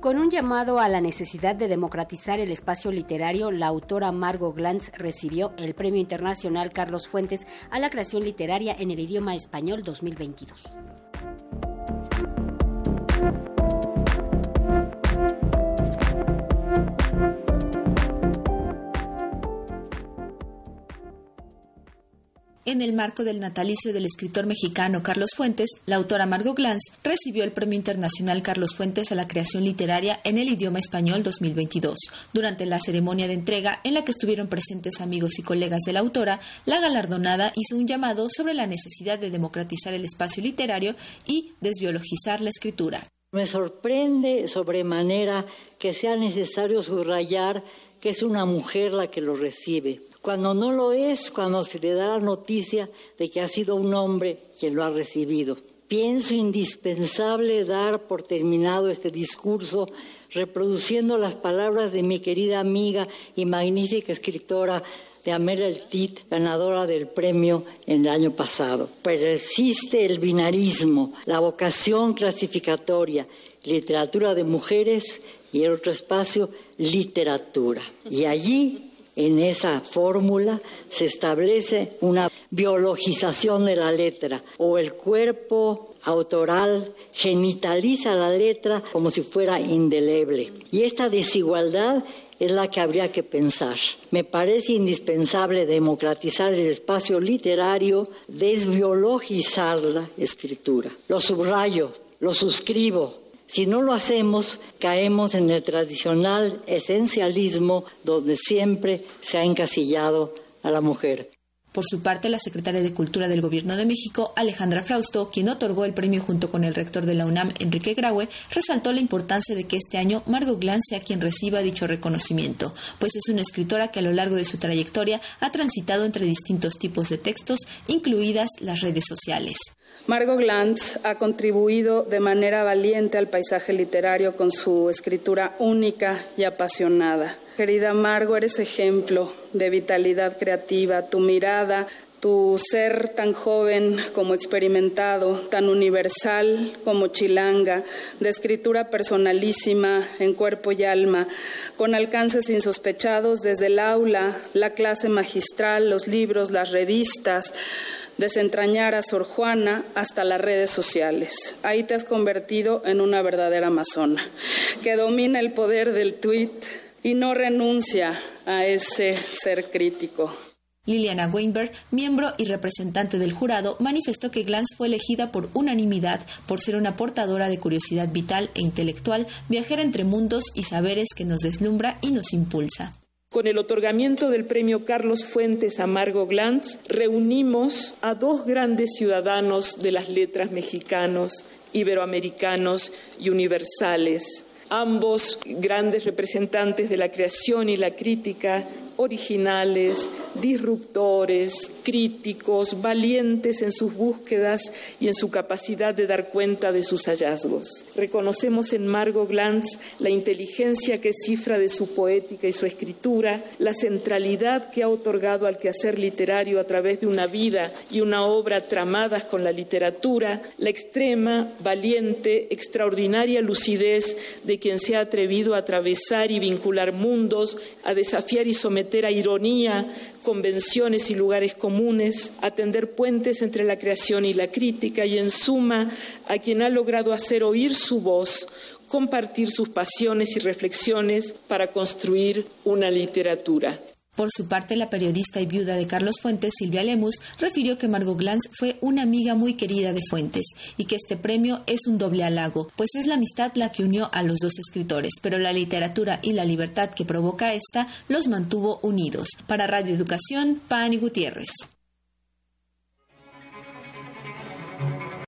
Con un llamado a la necesidad de democratizar el espacio literario, la autora Margot Glantz recibió el Premio Internacional Carlos Fuentes a la creación literaria en el idioma español 2022. En el marco del natalicio del escritor mexicano Carlos Fuentes, la autora Margot Glantz recibió el Premio Internacional Carlos Fuentes a la creación literaria en el idioma español 2022. Durante la ceremonia de entrega, en la que estuvieron presentes amigos y colegas de la autora, la galardonada hizo un llamado sobre la necesidad de democratizar el espacio literario y desbiologizar la escritura. Me sorprende sobremanera que sea necesario subrayar que es una mujer la que lo recibe cuando no lo es, cuando se le da la noticia de que ha sido un hombre quien lo ha recibido. Pienso indispensable dar por terminado este discurso reproduciendo las palabras de mi querida amiga y magnífica escritora de Amelia Tit, ganadora del premio en el año pasado. Persiste el binarismo, la vocación clasificatoria, literatura de mujeres y el otro espacio, literatura. Y allí en esa fórmula se establece una biologización de la letra o el cuerpo autoral genitaliza la letra como si fuera indeleble. Y esta desigualdad es la que habría que pensar. Me parece indispensable democratizar el espacio literario, desbiologizar la escritura. Lo subrayo, lo suscribo, si no lo hacemos, caemos en el tradicional esencialismo donde siempre se ha encasillado a la mujer. Por su parte, la secretaria de Cultura del Gobierno de México, Alejandra Frausto, quien otorgó el premio junto con el rector de la UNAM, Enrique Graue, resaltó la importancia de que este año Margot Glantz sea quien reciba dicho reconocimiento, pues es una escritora que a lo largo de su trayectoria ha transitado entre distintos tipos de textos, incluidas las redes sociales. Margot Glantz ha contribuido de manera valiente al paisaje literario con su escritura única y apasionada. Querida Margo, eres ejemplo de vitalidad creativa, tu mirada, tu ser tan joven como experimentado, tan universal como chilanga, de escritura personalísima en cuerpo y alma, con alcances insospechados desde el aula, la clase magistral, los libros, las revistas, desentrañar a Sor Juana hasta las redes sociales. Ahí te has convertido en una verdadera amazona, que domina el poder del tweet y no renuncia a ese ser crítico. Liliana Weinberg, miembro y representante del jurado, manifestó que Glantz fue elegida por unanimidad por ser una portadora de curiosidad vital e intelectual, viajera entre mundos y saberes que nos deslumbra y nos impulsa. Con el otorgamiento del premio Carlos Fuentes a Margot Glantz, reunimos a dos grandes ciudadanos de las letras mexicanos, iberoamericanos y universales, ambos grandes representantes de la creación y la crítica originales, disruptores, críticos, valientes en sus búsquedas y en su capacidad de dar cuenta de sus hallazgos. Reconocemos en Margot Glantz la inteligencia que cifra de su poética y su escritura, la centralidad que ha otorgado al quehacer literario a través de una vida y una obra tramadas con la literatura, la extrema, valiente, extraordinaria lucidez de quien se ha atrevido a atravesar y vincular mundos, a desafiar y someter a ironía, convenciones y lugares comunes, atender puentes entre la creación y la crítica y, en suma, a quien ha logrado hacer oír su voz, compartir sus pasiones y reflexiones para construir una literatura. Por su parte, la periodista y viuda de Carlos Fuentes, Silvia Lemus, refirió que Margot Glantz fue una amiga muy querida de Fuentes y que este premio es un doble halago, pues es la amistad la que unió a los dos escritores, pero la literatura y la libertad que provoca esta los mantuvo unidos. Para Radio Educación, Pani Gutiérrez.